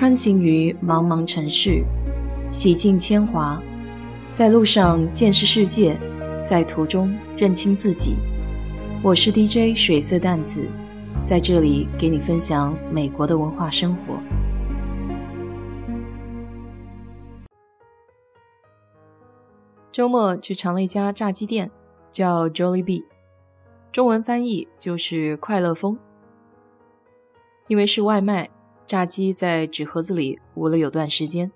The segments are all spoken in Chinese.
穿行于茫茫城市，洗尽铅华，在路上见识世界，在途中认清自己。我是 DJ 水色淡子，在这里给你分享美国的文化生活。周末去尝了一家炸鸡店，叫 Jollibee，中文翻译就是快乐风。因为是外卖。炸鸡在纸盒子里捂了有段时间，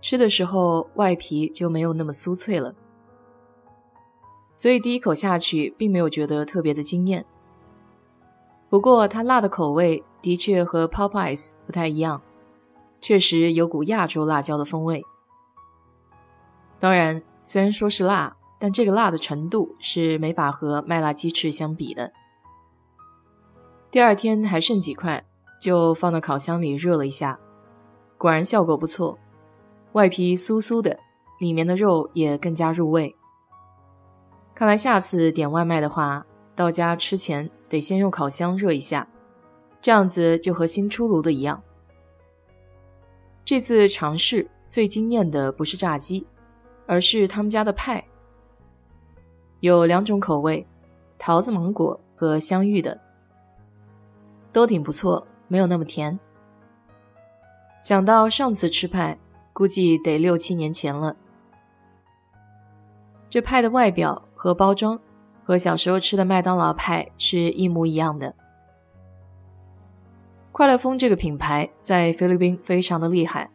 吃的时候外皮就没有那么酥脆了，所以第一口下去并没有觉得特别的惊艳。不过它辣的口味的确和 Popeyes 不太一样，确实有股亚洲辣椒的风味。当然，虽然说是辣，但这个辣的程度是没法和麦辣鸡翅相比的。第二天还剩几块。就放到烤箱里热了一下，果然效果不错，外皮酥酥的，里面的肉也更加入味。看来下次点外卖的话，到家吃前得先用烤箱热一下，这样子就和新出炉的一样。这次尝试最惊艳的不是炸鸡，而是他们家的派，有两种口味，桃子芒果和香芋的，都挺不错。没有那么甜。想到上次吃派，估计得六七年前了。这派的外表和包装和小时候吃的麦当劳派是一模一样的。快乐风这个品牌在菲律宾非常的厉害，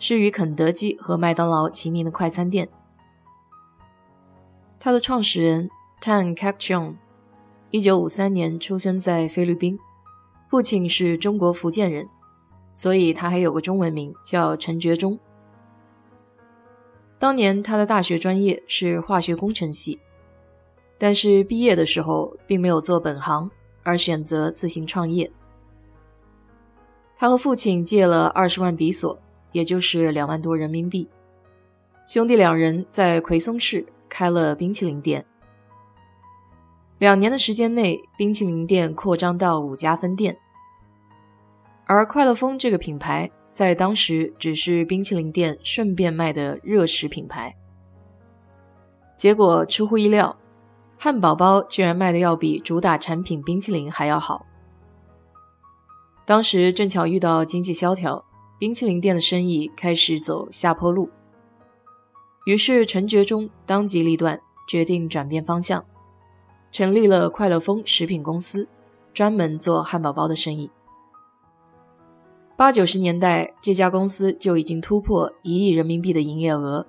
是与肯德基和麦当劳齐名的快餐店。它的创始人 Tan Kak Chong，一九五三年出生在菲律宾。父亲是中国福建人，所以他还有个中文名叫陈觉忠。当年他的大学专业是化学工程系，但是毕业的时候并没有做本行，而选择自行创业。他和父亲借了二十万比索，也就是两万多人民币，兄弟两人在葵松市开了冰淇淋店。两年的时间内，冰淇淋店扩张到五家分店，而快乐风这个品牌在当时只是冰淇淋店顺便卖的热食品牌。结果出乎意料，汉堡包居然卖的要比主打产品冰淇淋还要好。当时正巧遇到经济萧条，冰淇淋店的生意开始走下坡路，于是陈觉忠当机立断，决定转变方向。成立了快乐风食品公司，专门做汉堡包的生意。八九十年代，这家公司就已经突破一亿人民币的营业额。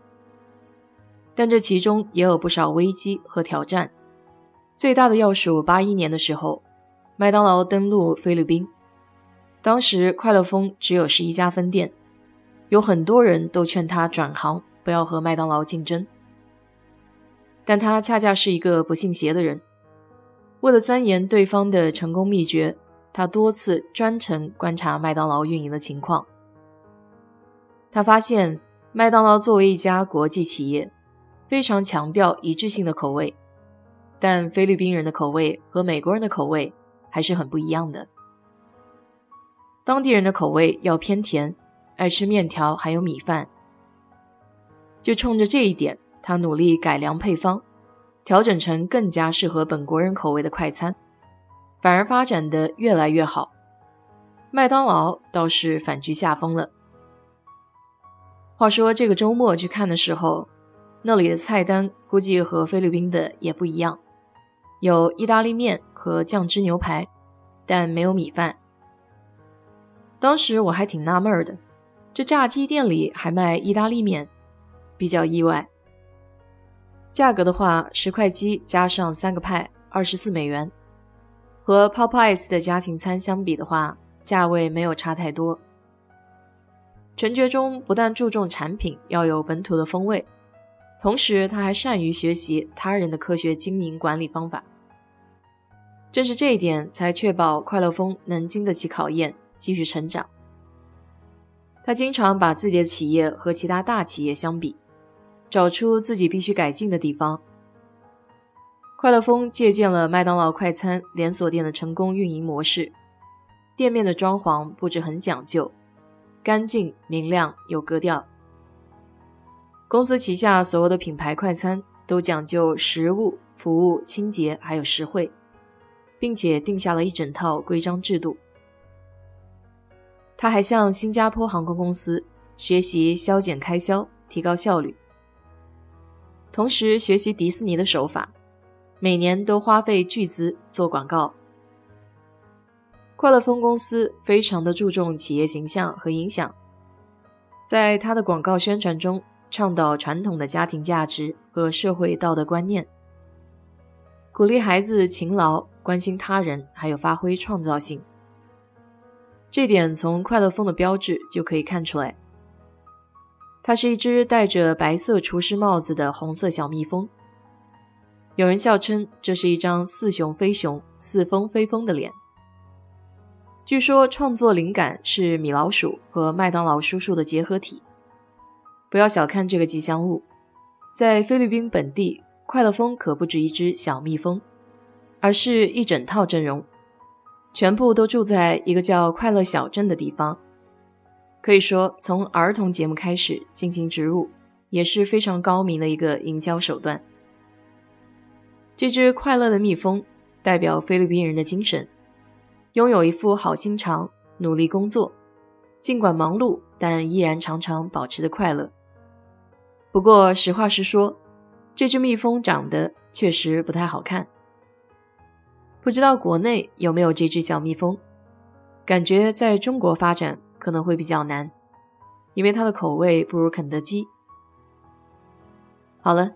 但这其中也有不少危机和挑战。最大的要数八一年的时候，麦当劳登陆菲律宾，当时快乐风只有十一家分店，有很多人都劝他转行，不要和麦当劳竞争。但他恰恰是一个不信邪的人。为了钻研对方的成功秘诀，他多次专程观察麦当劳运营的情况。他发现，麦当劳作为一家国际企业，非常强调一致性的口味，但菲律宾人的口味和美国人的口味还是很不一样的。当地人的口味要偏甜，爱吃面条还有米饭。就冲着这一点，他努力改良配方。调整成更加适合本国人口味的快餐，反而发展的越来越好。麦当劳倒是反居下风了。话说这个周末去看的时候，那里的菜单估计和菲律宾的也不一样，有意大利面和酱汁牛排，但没有米饭。当时我还挺纳闷的，这炸鸡店里还卖意大利面，比较意外。价格的话，十块鸡加上三个派，二十四美元。和 Popeyes 的家庭餐相比的话，价位没有差太多。陈觉忠不但注重产品要有本土的风味，同时他还善于学习他人的科学经营管理方法。正是这一点，才确保快乐风能经得起考验，继续成长。他经常把自己的企业和其他大企业相比。找出自己必须改进的地方。快乐风借鉴了麦当劳快餐连锁店的成功运营模式，店面的装潢布置很讲究，干净、明亮、有格调。公司旗下所有的品牌快餐都讲究食物、服务、清洁，还有实惠，并且定下了一整套规章制度。他还向新加坡航空公司学习削减开销、提高效率，同时学习迪士尼的手法，每年都花费巨资做广告。快乐风公司非常的注重企业形象和影响，在他的广告宣传中倡导传统的家庭价值和社会道德观念，鼓励孩子勤劳、关心他人，还有发挥创造性。这点从快乐风的标志就可以看出来，它是一只戴着白色厨师帽子的红色小蜜蜂。有人笑称这是一张似熊非熊、似疯非疯的脸。据说创作灵感是米老鼠和麦当劳叔叔的结合体。不要小看这个吉祥物，在菲律宾本地，快乐蜂可不止一只小蜜蜂，而是一整套阵容，全部都住在一个叫快乐小镇的地方。可以说，从儿童节目开始进行植入，也是非常高明的一个营销手段。这只快乐的蜜蜂代表菲律宾人的精神。拥有一副好心肠，努力工作，尽管忙碌，但依然常常保持着快乐。不过实话实说，这只蜜蜂长得确实不太好看。不知道国内有没有这只小蜜蜂？感觉在中国发展可能会比较难，因为它的口味不如肯德基。好了，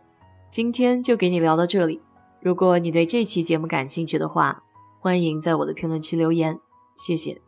今天就给你聊到这里。如果你对这期节目感兴趣的话，欢迎在我的评论区留言，谢谢。